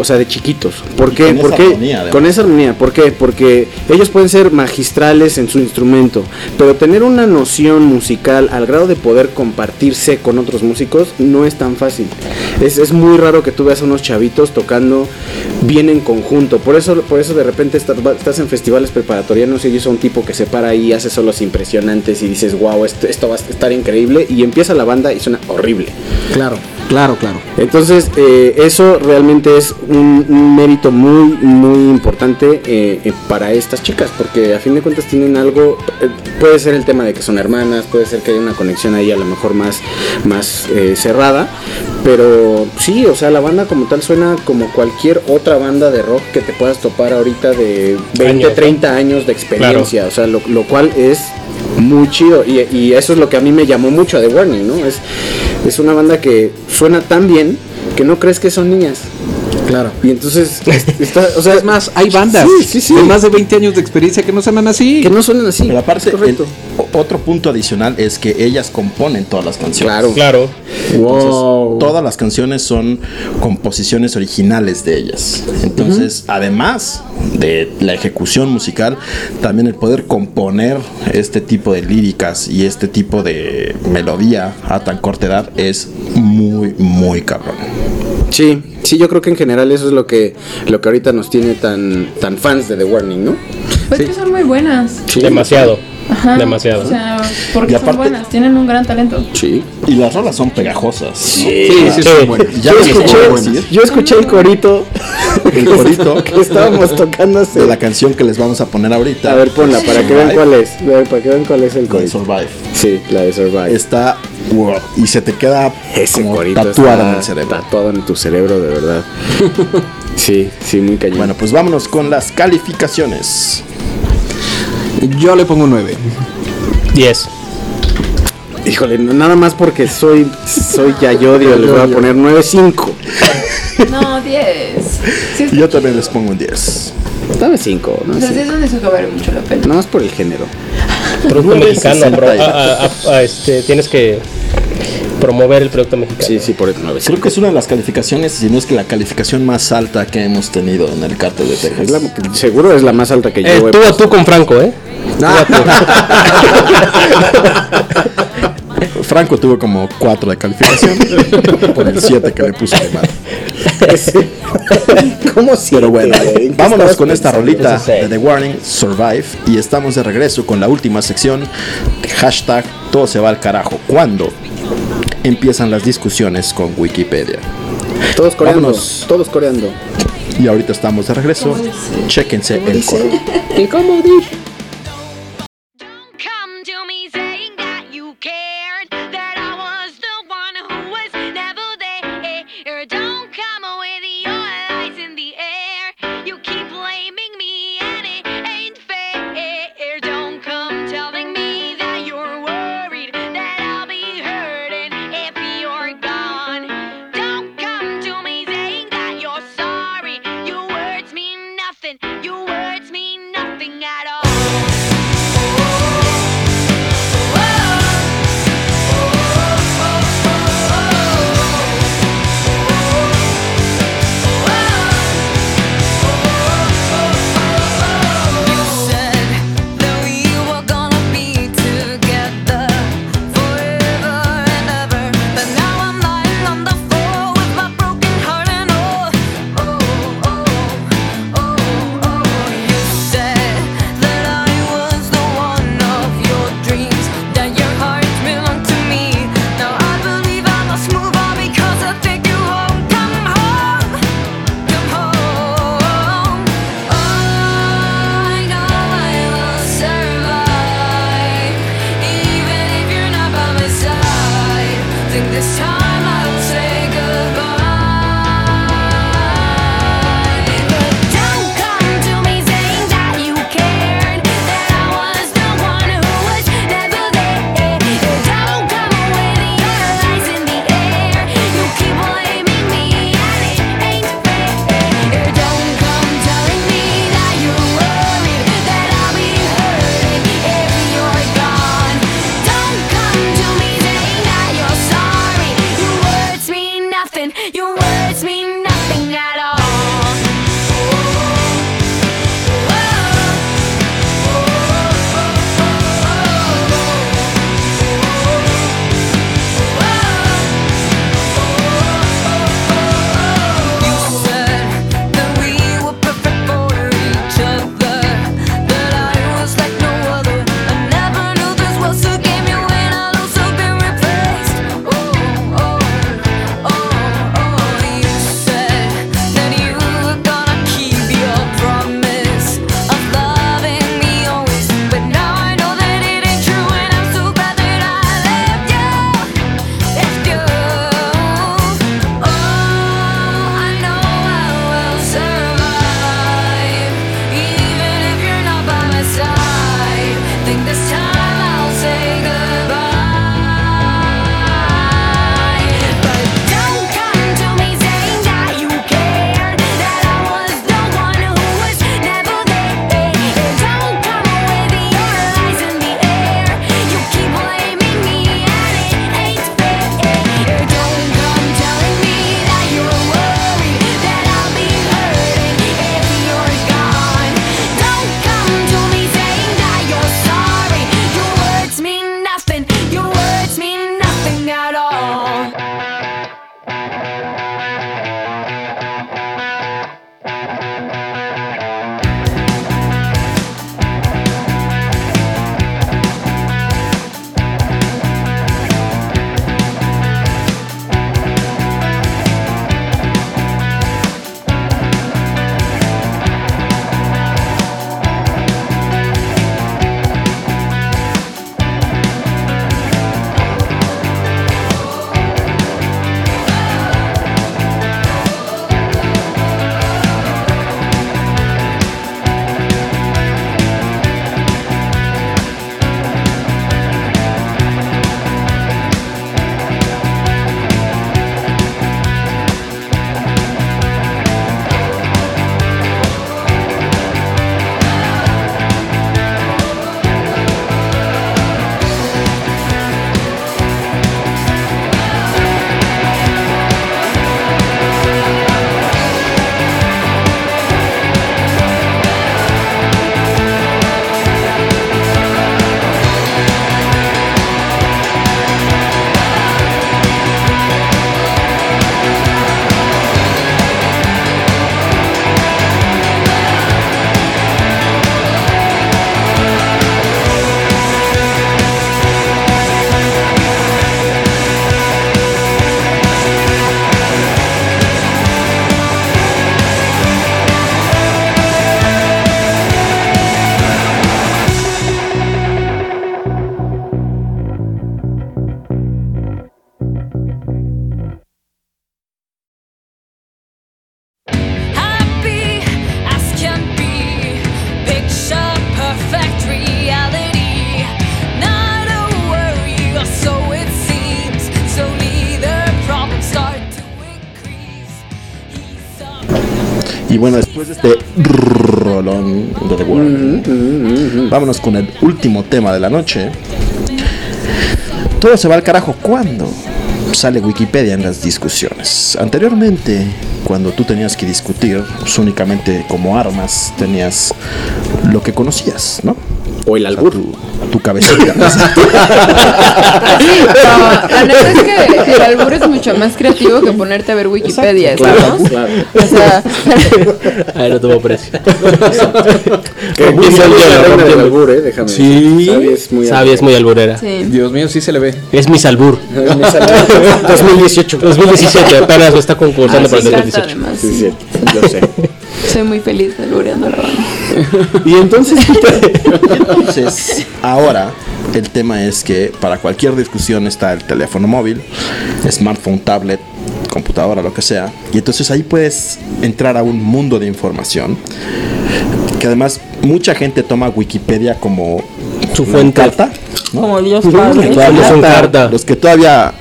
O sea, de chiquitos. ¿Por qué? con esa ¿Por qué? armonía. Con esa armonía. ¿Por qué? Porque ellos pueden ser magistrales en su instrumento, pero tener una noción musical al grado de poder compartirse con otros músicos no es tan fácil. Es, es muy raro que tú veas a unos chavitos tocando bien en conjunto. Por eso, por eso de repente estás, estás en festivales preparatorianos y ellos son un tipo que se para ahí, hace solos impresionantes y dices, wow, esto, esto va a estar increíble. Y empieza la banda y suena horrible. claro, claro, claro. Entonces, eh, eso realmente es un, un mérito muy, muy importante eh, eh, para estas chicas, porque a fin de cuentas tienen algo, eh, puede ser el tema de que son hermanas, puede ser que haya una conexión ahí a lo mejor más, más eh, cerrada, pero sí, o sea, la banda como tal suena como cualquier otra banda de rock que te puedas topar ahorita de 20, Años, ¿no? 30 años de experiencia, o sea, lo, lo cual es muy chido y, y eso es lo que a mí me llamó mucho a The Warning, ¿no? Es, es una banda que suena tan bien que no crees que son niñas. Claro. Y entonces, es- está, o sea, Es más, hay bandas Sí, sí, sí. de más de 20 años de experiencia que no suenan así. que no suenan así. Pero aparte, el- otro punto adicional es que ellas componen todas las canciones. Claro. Claro. Entonces, Wow. todas las canciones son composiciones originales de ellas. Entonces, además de la ejecución musical, también el poder componer este tipo de líricas y este tipo de melodía a tan corta edad es muy, muy cabrón. Sí, sí, yo creo que en general eso es lo que, lo que ahorita nos tiene tan, tan fans de The Warning, ¿no? Pues que son muy buenas. Sí. Demasiado. Ajá. Demasiado. O sea, porque Y son aparte- buenas, tienen un gran talento. Sí. Y las rolas son pegajosas. Sí, sí, son buenas. Ya yo, escuché, yo escuché el corito el corito que estábamos tocando hace- de la canción que les vamos a poner ahorita. A ver, ponla para que vean cuál es. Para que vean cuál es el La de corito. Survive. Sí, la de Survive. Está wow, y se te queda Ese como corito tatuado está en el cerebro. Tatuado en tu cerebro, de verdad. Sí, sí, muy cañón. Bueno, pues vámonos con las calificaciones. Yo le pongo un 9. 10. Híjole, nada más porque soy soy Yayodio, le voy a poner 9.5. No, 10. Sí, es Yo también les pongo un 10. Dame 5, ¿no? Sí es donde eso vale mucho la pena. Nada más por el género. Producto mexicano, bro. 60. Ah, ah, ah, este, tienes que promover el producto mexicano. Sí, sí, por el 9.5. Creo que es una de las calificaciones, si no es que la calificación más alta que hemos tenido en el cártel de Texas. Es la- seguro es la más alta que yo Eh, he tú a tú con Franco, ¿eh? Franco tuvo como 4 de calificación por el 7 que le puso de mal. ¿Cómo si? Pero bueno, ¿En qué vámonos con esta rolita Eso de The Warning, Survive, y estamos de regreso con la última sección hashtag todo se va al carajo. Cuando empiezan las discusiones con Wikipedia. Todos coreando. Vámonos. Todos coreando. Y ahorita estamos de regreso. Chéquense el coro. To me Y bueno, después de este rolón de The World, vámonos con el último tema de la noche. Todo se va al carajo cuando sale Wikipedia en las discusiones. Anteriormente, cuando tú tenías que discutir, pues únicamente como armas tenías lo que conocías, ¿no? O el albur. Tu, tu cabecita. No, la neta es que el albur es mucho más creativo que ponerte a ver Wikipedia, Claro, ¿sabes? claro. O sea, Ahí no tuvo precio. Que el es del rompiendo. albur, eh, déjame. Sí. Sabi es muy Sabi es muy alburera. sí. Dios mío, sí se le ve. Es mi salbur. 2018. 2017, apenas me está concursando Ah, para sí, el encanta, 2018. además. Sí, sí. sí, yo sé. Soy muy feliz albureando la banda. Y entonces, entonces, ahora el tema es que para cualquier discusión está el teléfono móvil, smartphone, tablet, computadora, lo que sea. Y entonces ahí puedes entrar a un mundo de información. Que además mucha gente toma Wikipedia como Su fuente. encarta, ¿no? Como Dios Los que Padre. carta. Los que todavía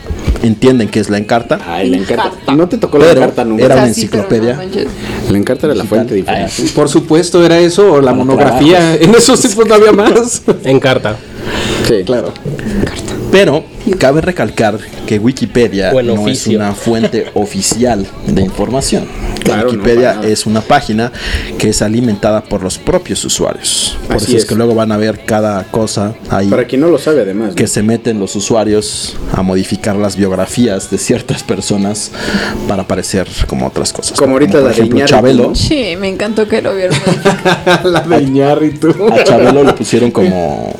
entienden que es la encarta. Ay, la encarta. No te tocó la Pero encarta nunca. era una pero enciclopedia. no. La encarta era la fuente diferente. Por supuesto, era eso o la monografía. En esos tiempos no había más. En carta. Sí. Claro. Pero cabe recalcar que Wikipedia no es una fuente oficial de información. Claro, no, Wikipedia nada. es una página que es alimentada por los propios usuarios. Por Así eso es. es. que luego van a ver cada cosa ahí Para quien no lo sabe, además. ¿no? que se meten los usuarios a modificar las biografías de ciertas personas para parecer como otras cosas. Como ¿no? ahorita por la de ejemplo Chabelo. ¿no? Sí, me encantó que lo vieron. la de Iñárritu. A Chabelo lo pusieron como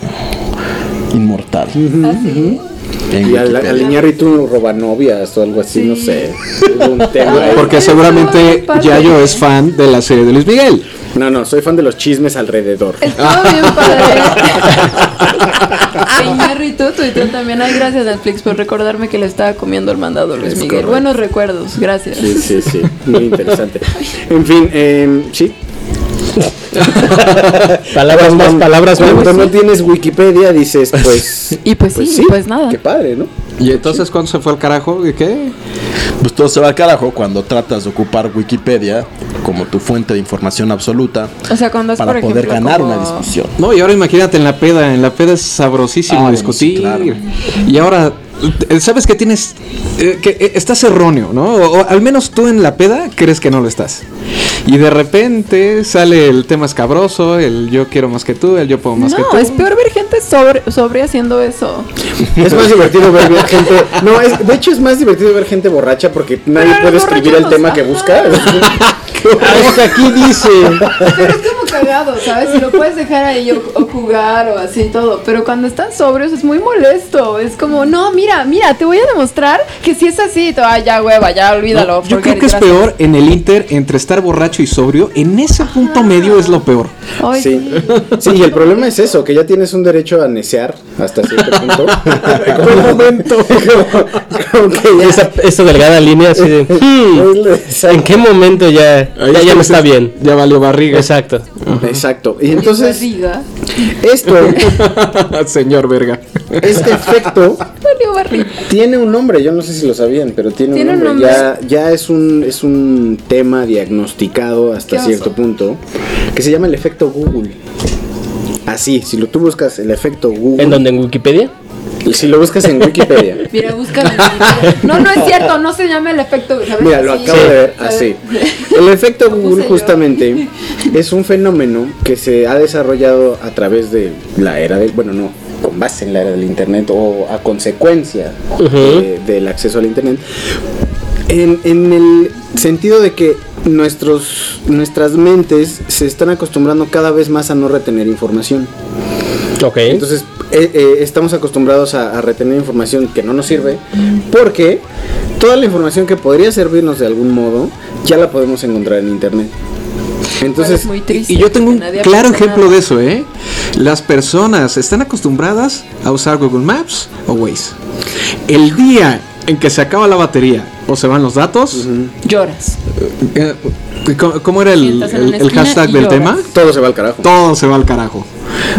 inmortal. Y al, al Iñárritu roba novias o algo así, no sé. Un tema. Porque seguramente padre. Yayo es fan de la serie de Luis Miguel. No, no, soy fan de los chismes alrededor. Estuvo bien padre. Iñárritu tuiteó también. Ay, gracias Netflix por recordarme que le estaba comiendo el mandado a Luis Es Miguel. correcto. Buenos recuerdos, gracias. Sí, sí, sí. Muy interesante. En fin, eh, sí. Palabras más, palabras Cuando no tienes Wikipedia dices, pues. Y pues sí, pues nada. Qué padre, ¿no? Y entonces, ¿cuándo se fue al carajo? ¿Y qué? Pues todo se va al carajo cuando tratas de ocupar Wikipedia como tu fuente de información absoluta O sea, cuando es para por poder ejemplo, ganar como- una discusión. No, y ahora imagínate en la peda. En la peda es sabrosísimo Ah, bueno, discutir. sí, claro. Y ahora, sabes que tienes. eh, que eh, estás erróneo, ¿no? O, o al menos tú en la peda crees que no lo estás. Y de repente sale el tema escabroso, el yo quiero más que tú, el yo puedo más que tú. No, es peor ver gente sobre, sobre haciendo eso. Es más divertido ver ver gente. No, es, de hecho es más divertido ver gente borracha porque nadie Pero puede escribir el tema que busca. Ah, es que aquí dice. Pero es como cagado, ¿sabes? Si lo puedes dejar ahí o, o jugar o así todo. Pero cuando están sobrios es muy molesto. Es como, no, mira, mira, te voy a demostrar que si es así. Te, ah, ya, hueva, ya, olvídalo. No, yo creo que es gracias". peor en el Inter entre estar borracho y sobrio. En ese punto medio es lo peor. Ay, Sí. sí. y el problema es eso, que ya tienes un derecho a necear hasta cierto punto. Como un momento. como, como que ya- Esa, esa delgada línea así de. "Hmm, ¿En qué momento ya, ya, ya no está bien? Ya valió barriga. Exacto. Exacto. Y Entonces, barriga. esto, Señor verga. este efecto tiene un nombre, yo no sé si lo sabían, pero tiene, Tiene un un nombre. nombre. Ya, ya es un es un tema diagnosticado hasta oso. cierto punto que se llama el efecto Google. Así, si lo tú buscas el efecto Google, ¿En donde? ¿En Wikipedia? Y si lo buscas en Wikipedia, Mira, búscalo. No, no es cierto, no se llama el efecto. ¿sabes? Mira, lo acabo de ver así. El efecto Google yo. justamente es un fenómeno que se ha desarrollado a través de la era del, bueno, no, con base en la era del Internet o a consecuencia de- del acceso al Internet, en, en el sentido de que nuestros, nuestras mentes se están acostumbrando cada vez más a no retener información. Ok. Entonces, eh, eh, estamos acostumbrados a, a retener información que no nos sirve porque toda la información que podría servirnos de algún modo ya la podemos encontrar en internet. Entonces, es muy triste. Y yo tengo un claro ejemplo nada. de eso, ¿eh? Las personas están acostumbradas a usar Google Maps o Waze. El día en que se acaba la batería o se van los datos, Lloras. eh, ¿cómo, cómo era el, el- hashtag del lloras. tema? todo se va al carajo. Todo se va al carajo.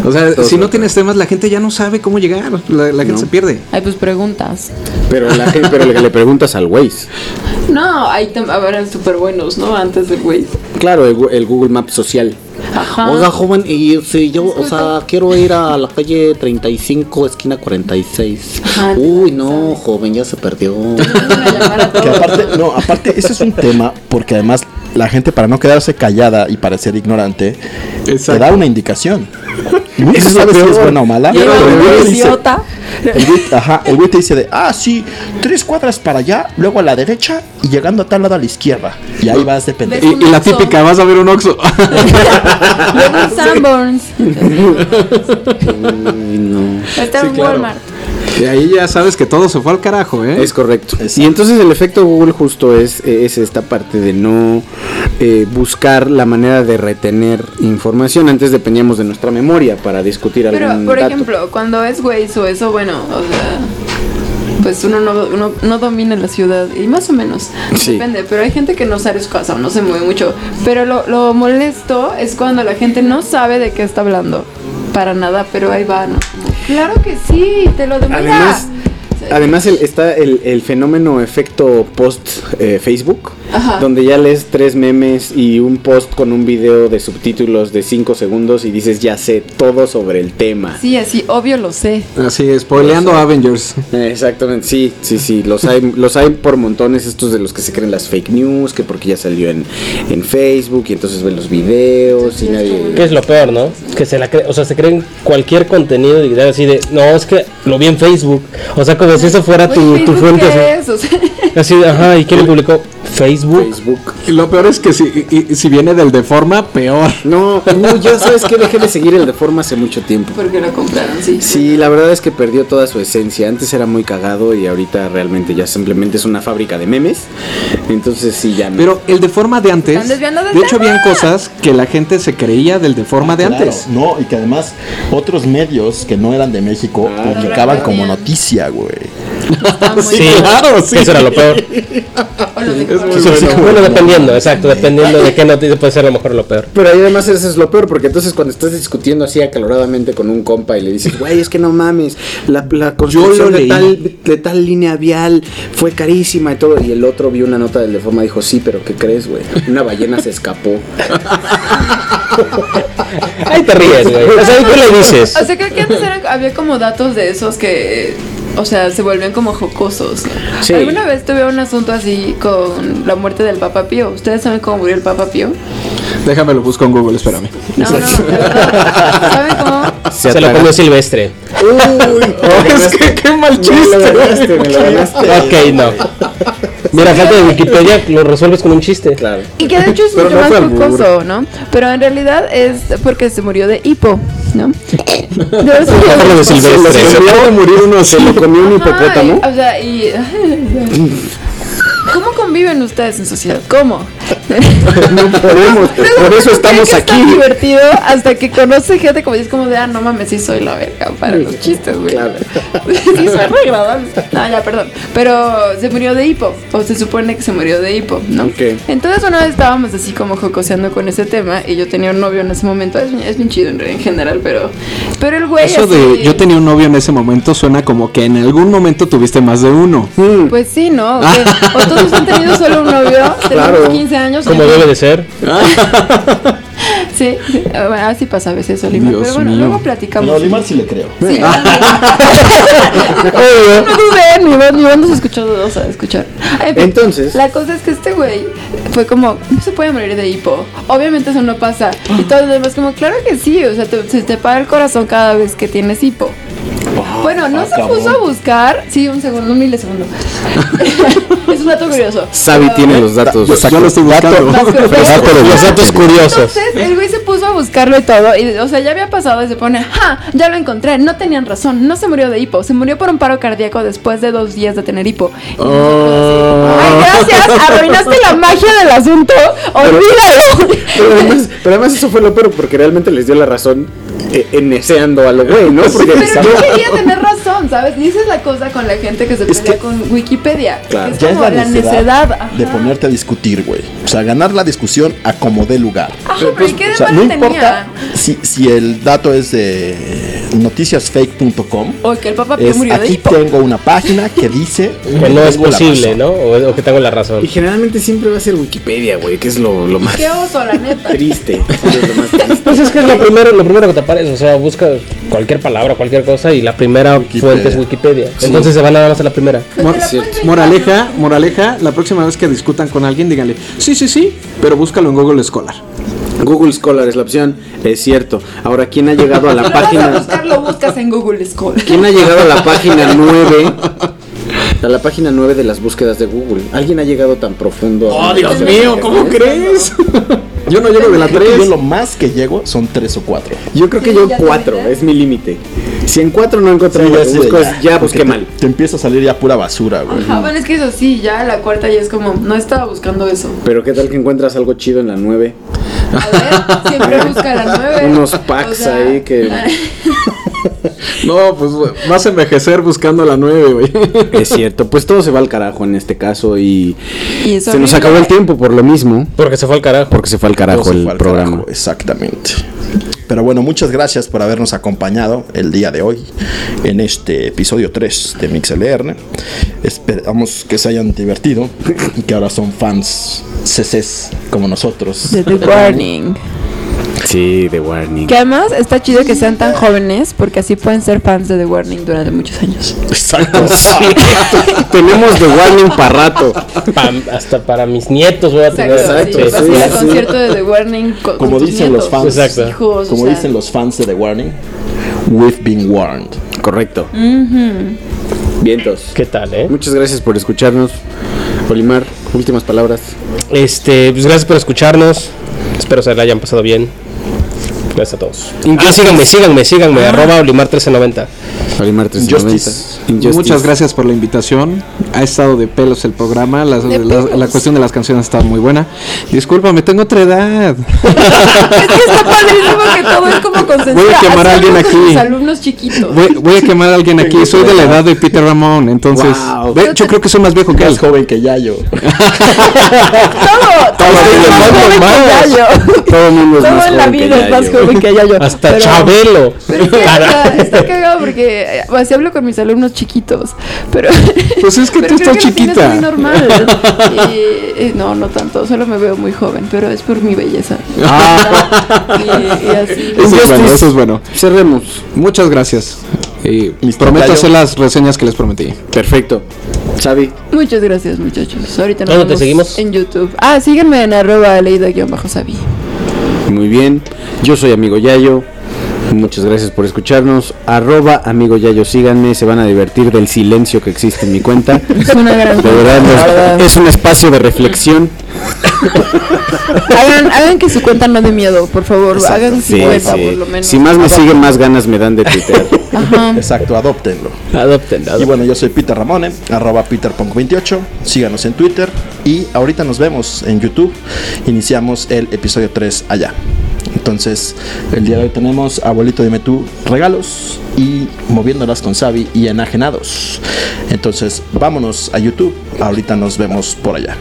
O sea, Todo si se no tienes temas, la gente ya no sabe cómo llegar. La, la gente No. se pierde. Ay, pues preguntas. Pero, la gente, pero le, le preguntas al Waze. No, hay tem- a ver, súper buenos, ¿no? Antes del güey. Claro, el, el Google Maps social. Ajá. Oiga, joven, y si yo, o sea, quiero ir a la calle 35, esquina 46. Ajá. Uy, no, joven, ya se perdió. Que aparte, no, aparte, ese es un tema porque además la gente para no quedarse callada y parecer ignorante, te da una indicación. Nunca sabes si es buena o mala. Pero el un güey dice- idiota. el güey- ajá, el güey te dice de, ah, sí, tres cuadras para allá, luego a la derecha y llegando a tal lado a la izquierda. Y ahí vas de pendejo. Y, y la típica, vas a ver un Oxxo. Luego un Sanborns. Uy, no. Está Sí, en claro. Walmart. Y ahí ya sabes que todo se fue al carajo, ¿eh? Es correcto. Exacto. Y entonces el efecto Google justo es, es esta parte de no eh, buscar la manera de retener información. Antes dependíamos de nuestra memoria para discutir Pero, algún por dato. ejemplo, cuando es Waze o eso, bueno, o sea, pues uno no, uno no domina la ciudad y más o menos, Sí. depende, pero hay gente que no sale de su casa o no se mueve mucho, pero lo, lo molesto es cuando la gente no sabe de qué está hablando, para nada, pero ahí va, ¿no? Claro que sí, te lo. Además, además el- está el, el fenómeno efecto post eh, Facebook, Ajá. donde ya lees tres memes y un post con un video de subtítulos de 5 segundos y dices ya sé todo sobre el tema. Sí, así, obvio lo sé. Así, spoileando Avengers. Eh, Exactamente, sí, sí, sí, los hay, los hay por montones estos de los que se creen las fake news, que porque ya salió en, en Facebook y entonces ven los videos y nadie... Que es lo peor, ¿no? Que se la o sea, se creen cualquier contenido y así de, no, es que lo vi en Facebook. O sea, como si eso fuera tu, Oye, tu Facebook, fuente. ¿qué Así, es? O sea, así de, ajá, ¿y quién lo publicó? Facebook. Facebook. Y lo peor es que si, y- y si viene del de forma, peor. No, no, ya sabes que dejé de seguir el de forma hace mucho tiempo. porque lo compraron, sí. Sí, la verdad es que perdió toda su esencia. Antes era muy cagado y ahorita realmente ya simplemente es una fábrica de memes. Entonces sí, ya no. Pero el de forma de antes. De hecho, tema. habían cosas que la gente se creía del de forma de Claro, antes. No, y que además otros medios que no eran de México Ah. publicaban como noticia, güey. Sí, claro, sí. Eso era lo peor. Sí, sí, bueno, dependiendo, exacto, dependiendo de qué noticia puede ser a lo mejor lo peor. Pero ahí además eso es lo peor, porque entonces cuando estás discutiendo así acaloradamente con un compa y le dices, güey, es que no mames, la, la construcción de tal, de tal línea vial fue carísima y todo, y el otro vio una nota del de forma y dijo, sí, pero ¿qué crees, güey? Una ballena se escapó. Ahí te ríes, güey. O sea, ¿y ¿qué le dices? O sea, creo que antes había como datos de esos que, o sea, se volvían como jocosos. Sí. Alguna vez tuve un asunto así con la muerte del Papa Pío. ¿Ustedes saben cómo murió el Papa Pío? Déjame lo busco en Google, espérame. No, no. ¿Saben cómo? Se lo comió Silvestre. es que qué mal Me lo chiste. ganaste, me lo ganaste. Ok, no. Mira, falta de Wikipedia, lo resuelves con un chiste. Claro. Y que de hecho es Pero mucho no más jocoso, ¿no? Pero en realidad es porque se murió de hipo, ¿no? De eso Hablo de Se Silvestre. le acaba de morir uno, se lo comió un hipopótamo. Ay, o sea, y. ¿Cómo conviven ustedes en sociedad? ¿Cómo? No podemos, por eso estamos que aquí. Es divertido hasta que conoce gente como es como de, ah, no mames, sí soy la verga para los chistes, güey. Claro. sí soy re agradable. No, ya, perdón. Pero se murió de hipo, o se supone que se murió de hipo, ¿no? Ok. Entonces una vez estábamos así como jocoseando con ese tema y yo tenía un novio en ese momento, es, es bien chido en, en general, pero, pero el güey Eso así- de yo tenía un novio en ese momento suena como que en algún momento tuviste más de uno. Pues sí, ¿no? ¿O qué? ¿O todos han tenido solo un novio? Tenemos Claro. 15 años. Como debe de ser. Sí, sí, bueno, así pasa a veces, Olimar. Dios pero bueno, mío. luego platicamos. No, Olimar sí le creo. Sí. no mi voz no se escuchó dudosa de escuchar. Entonces- La cosa es que este güey fue como, no se puede morir de hipo. Obviamente eso no pasa. Y todo lo demás como, claro que sí, o sea, te- se te para el corazón cada vez que tienes hipo. Bueno, no ah, se puso a buscar. Sí, un segundo, un milisegundo. es un dato curioso. Sabi tiene los datos. Yo estoy buscando. Los datos, curiosos. Entonces el güey se puso a buscarlo y todo. Y, o sea, ya había pasado y se pone, ¡ja! Ya lo encontré. No tenían razón. No se murió de hipo. Se murió por un paro cardíaco después de dos días de tener hipo. Y así, Ay, gracias. Arruinaste la magia del asunto. Olvídalo. Pero además, pero además eso fue lo peor porque realmente les dio la razón eneseando a lo güey, ¿no? Porque Pero no. quería tener razón, ¿sabes? Y esa es la cosa con la gente que se Es pelea que- con Wikipedia. Claro. Es Ya es como la necedad, necedad. de ajá. ponerte a discutir, güey. O sea, ganar la discusión a como dé lugar. Ah, hombre, ¿y qué de O sea, no tenía? importa si, si el dato es de noticiasfake.com. O que el Pío Es, murió de aquí hipo. tengo una página que dice Que no es la posible. ¿no? O, o que tengo la razón. Y generalmente siempre va a ser Wikipedia, güey, que es lo, lo más Qué oso, la neta. triste. es lo más triste. Pues es que es lo primero, lo primero que te aparece, o sea, busca cualquier palabra, cualquier cosa y la primera fuente es Wikipedia. Entonces se van nada más a la primera. Mor- moraleja, moraleja, la próxima vez que discutan con alguien, díganle, sí, sí, sí, pero búscalo en Google Scholar. Google Scholar es la opción, es cierto. Ahora, ¿quién ha llegado a la página? buscar, lo buscas en Google Scholar. ¿Quién ha llegado a la página 9? A la página 9 de las búsquedas de Google. ¿Alguien ha llegado tan profundo? ¡Oh, Dios mío! ¿Cómo crees? Yo no llego de la Creo que 3. yo lo más que llego son tres o cuatro. Yo creo que Sí, yo ya te 4, metiste. es mi límite. Si en 4 no encontré Sí, busco, ya, es ya porque busqué te- mal. Te empieza a salir ya pura basura, güey. Ajá, bueno, es que eso sí, ya la cuarta ya es como, no estaba buscando eso. Pero ¿qué tal que encuentras algo chido en la 9? A ver, siempre busca las nueve. Unos packs ahí que- No, pues vas a envejecer buscando la 9, güey. Es cierto, pues todo se va al carajo en este caso y, se nos acabó el tiempo por lo mismo. Porque se fue al carajo. Porque se fue al carajo Todo se el fue al programa. carajo, exactamente. Pero bueno, muchas gracias por habernos acompañado el día de hoy en este episodio 3 de MixLR. Esperamos que se hayan divertido y que ahora son fans CCs como nosotros. The Warning. Sí, The Warning. Que además está chido que sean tan jóvenes porque así pueden ser fans de The Warning durante muchos años. Exacto. Tenemos The Warning para rato. Pa- hasta para mis nietos voy a tener. Exacto, sí, sí, al sí. concierto de The Warning co- con Como dicen los nietos, fans. Exacto. hijos, o Como sea, dicen los fans de The Warning, we've been warned. Correcto. Vientos. ¿Qué tal, eh? Muchas gracias por escucharnos. Olimar, últimas palabras. Este, pues gracias por escucharnos. Espero se la hayan pasado bien. Gracias a todos. Ah, síganme, síganme, síganme. Arroba Olimar 1390. Olimar 390. Injustice. Injustice. Muchas gracias por la invitación. Ha estado de pelos el programa. La, la pelos. cuestión de las canciones está muy buena. Discúlpame, tengo otra edad. Es que está padrísimo que todo es como consensuado. Voy a quemar a alguien aquí. alumnos chiquitos. Voy, voy a quemar a alguien aquí. Soy de la edad de Peter Ramón. Entonces, Wow. de hecho, creo que soy más viejo que él. Más joven que Yayo. todo, todo es más joven que Yayo. Todo el mundo es Todo más en la joven que vida es más Yayo. joven que Yayo. Hasta Pero- Chabelo. Pero es que está, está cagado porque eh, así hablo con mis alumnos chiquitos. Pero. Pues es que tú estás que chiquita. muy normal. Y- y no, no tanto. Solo me veo muy joven, pero es por mi belleza. Y, y así. Eso es bueno, eso es bueno. Cerremos. Muchas gracias. Y prometo hacer las reseñas que les prometí. Perfecto. Xavi. Muchas gracias, muchachos. Ahorita nos ¿Dónde te vemos seguimos? En YouTube. Ah, síganme en arroba leído-sabi. Muy bien. Yo soy amigo Yayo. Muchas gracias por escucharnos. Arroba amigo Yayo, síganme. Se van a divertir del silencio que existe en mi cuenta. Es una gran De verdad, es un espacio de reflexión. Hagan, hagan que su cuenta no dé miedo, por favor. Hagan su Sí, cuenta, sí. por lo menos. Si más me siguen, más ganas me dan de tuitear. Ajá. Exacto, adóptenlo. Adopten, Y bueno, yo soy Peter Ramone, arroba peterpunk28. Síganos en Twitter. Y ahorita nos vemos en YouTube. Iniciamos el episodio 3 allá. Entonces, el día de hoy tenemos Abuelito Dime tú regalos y moviéndolas con Sabi y enajenados. Entonces, vámonos a YouTube. Ahorita nos vemos por allá.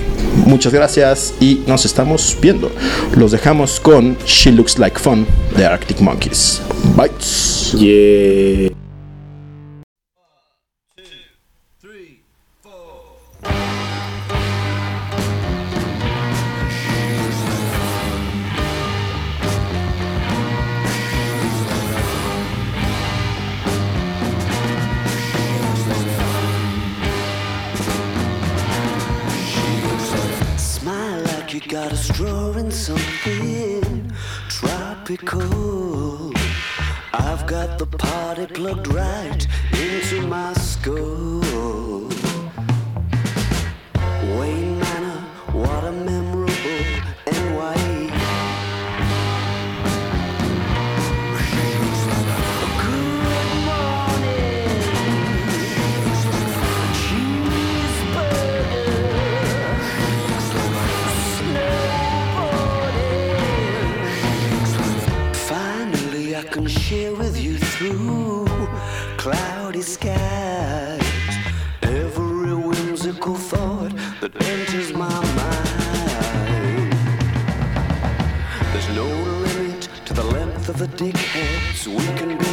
Muchas gracias y nos estamos viendo. Los dejamos con She Looks Like Fun de Arctic Monkeys. Bites. Yeah. Tropical. I've got the party plugged right into my skull. Wayne skies. Every whimsical thought that enters my mind. There's no limit to the length of the dickheads we can go.